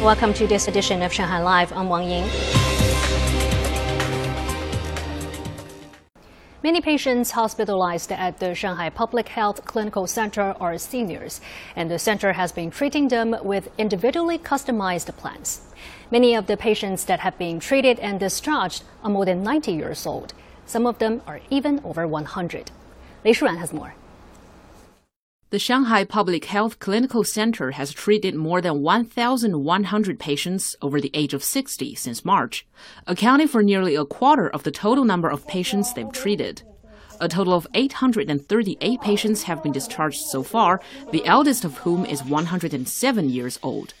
Welcome to this edition of Shanghai Live. I'm Wang Ying. Many patients hospitalized at the Shanghai Public Health Clinical Center are seniors, and the center has been treating them with individually customized plans. Many of the patients that have been treated and discharged are more than 90 years old. Some of them are even over 100. Lei Shuran has more. The Shanghai Public Health Clinical Center has treated more than 1,100 patients over the age of 60 since March, accounting for nearly a quarter of the total number of patients they've treated. A total of 838 patients have been discharged so far, the eldest of whom is 107 years old.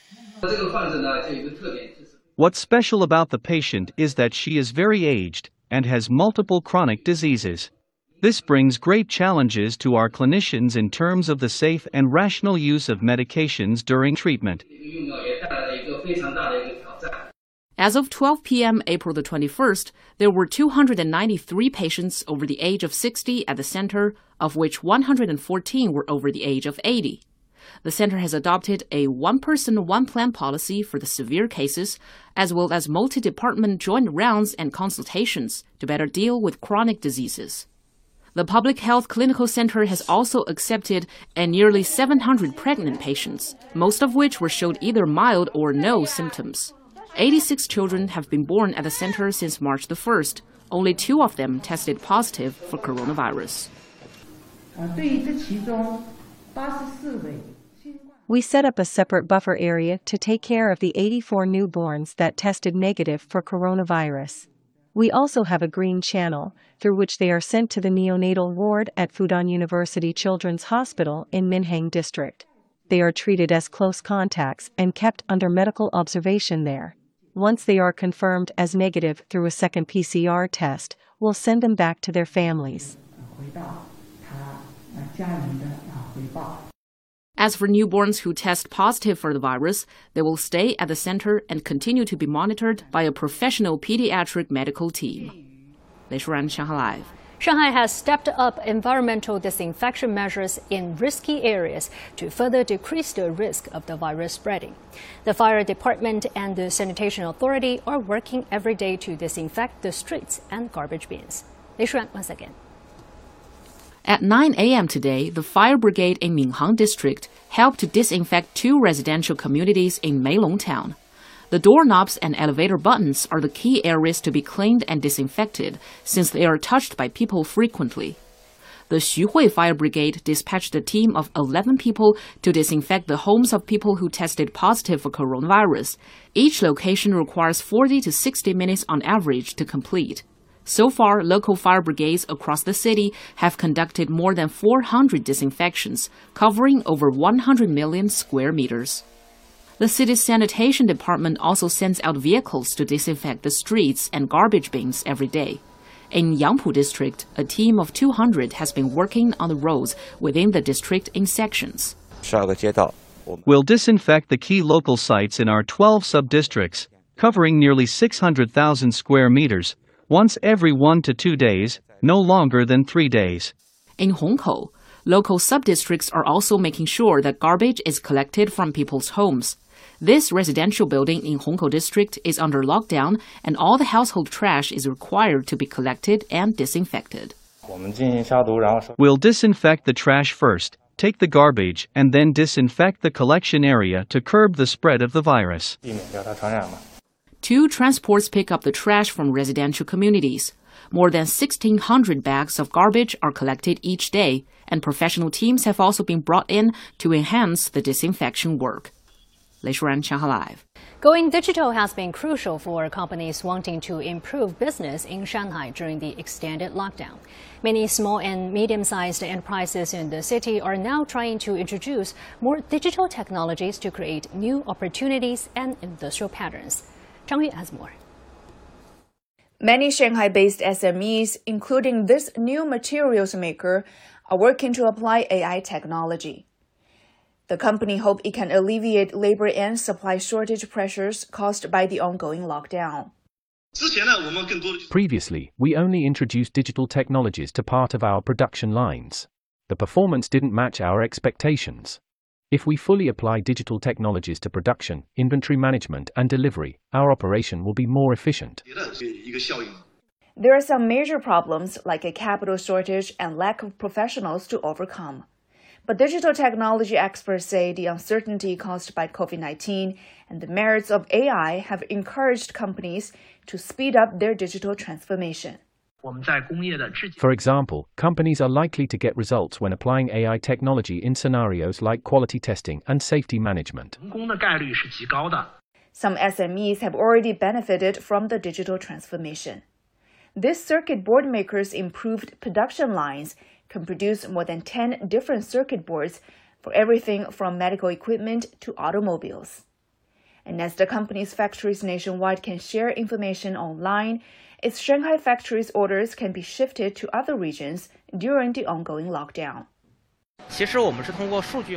What's special about the patient is that she is very aged and has multiple chronic diseases. This brings great challenges to our clinicians in terms of the safe and rational use of medications during treatment. As of 12 p.m. April the 21st, there were 293 patients over the age of 60 at the center, of which 114 were over the age of 80. The center has adopted a one person, one plan policy for the severe cases, as well as multi department joint rounds and consultations to better deal with chronic diseases. The Public Health Clinical Center has also accepted a nearly 700 pregnant patients, most of which were showed either mild or no symptoms. 86 children have been born at the center since March the 1st. Only two of them tested positive for coronavirus. We set up a separate buffer area to take care of the 84 newborns that tested negative for coronavirus. We also have a green channel, through which they are sent to the neonatal ward at Fudan University Children's Hospital in Minhang District. They are treated as close contacts and kept under medical observation there. Once they are confirmed as negative through a second PCR test, we'll send them back to their families. As for newborns who test positive for the virus, they will stay at the center and continue to be monitored by a professional pediatric medical team. Lei Shuran, Shanghai Live. Shanghai has stepped up environmental disinfection measures in risky areas to further decrease the risk of the virus spreading. The fire department and the sanitation authority are working every day to disinfect the streets and garbage bins. Lei Shuran once again. At 9 a.m. today, the fire brigade in Minhang district helped to disinfect two residential communities in Meilong town. The doorknobs and elevator buttons are the key areas to be cleaned and disinfected since they are touched by people frequently. The Xuhui Fire Brigade dispatched a team of 11 people to disinfect the homes of people who tested positive for coronavirus. Each location requires 40 to 60 minutes on average to complete. So far, local fire brigades across the city have conducted more than 400 disinfections, covering over 100 million square meters. The city's sanitation department also sends out vehicles to disinfect the streets and garbage bins every day. In Yangpu district, a team of 200 has been working on the roads within the district in sections. We'll disinfect the key local sites in our 12 sub-districts, covering nearly 600,000 square meters, once every one to two days, no longer than three days. In Hongkou, local sub-districts are also making sure that garbage is collected from people's homes. This residential building in Hongkou district is under lockdown and all the household trash is required to be collected and disinfected. We'll disinfect the trash first, take the garbage, and then disinfect the collection area to curb the spread of the virus. Two transports pick up the trash from residential communities. More than 1,600 bags of garbage are collected each day, and professional teams have also been brought in to enhance the disinfection work. Lei Shuran, Shanghai Live. Going digital has been crucial for companies wanting to improve business in Shanghai during the extended lockdown. Many small and medium sized enterprises in the city are now trying to introduce more digital technologies to create new opportunities and industrial patterns. Zhang Yu has more. Many Shanghai based SMEs, including this new materials maker, are working to apply AI technology. The company hopes it can alleviate labor and supply shortage pressures caused by the ongoing lockdown. Previously, we only introduced digital technologies to part of our production lines. The performance didn't match our expectations. If we fully apply digital technologies to production, inventory management, and delivery, our operation will be more efficient. There are some major problems like a capital shortage and lack of professionals to overcome. But digital technology experts say the uncertainty caused by COVID 19 and the merits of AI have encouraged companies to speed up their digital transformation. For example, companies are likely to get results when applying AI technology in scenarios like quality testing and safety management. Some SMEs have already benefited from the digital transformation. This circuit board maker's improved production lines can produce more than 10 different circuit boards for everything from medical equipment to automobiles. And as the company's factories nationwide can share information online, its Shanghai factory's orders can be shifted to other regions during the ongoing lockdown.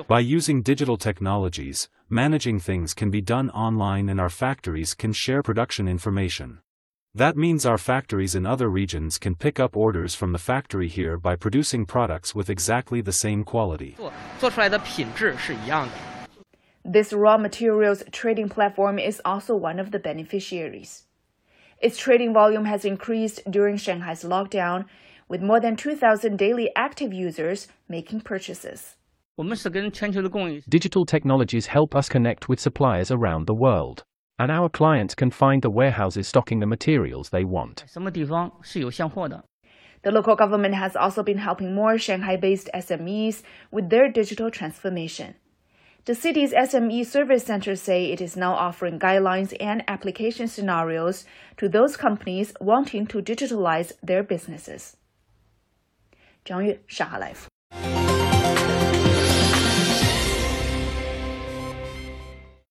By using digital technologies, managing things can be done online and our factories can share production information. That means our factories in other regions can pick up orders from the factory here by producing products with exactly the same quality. This raw materials trading platform is also one of the beneficiaries. Its trading volume has increased during Shanghai's lockdown, with more than 2,000 daily active users making purchases. Digital technologies help us connect with suppliers around the world. And our clients can find the warehouses stocking the materials they want. The local government has also been helping more Shanghai based SMEs with their digital transformation. The city's SME service centers say it is now offering guidelines and application scenarios to those companies wanting to digitalize their businesses. 张悦，上海 Live。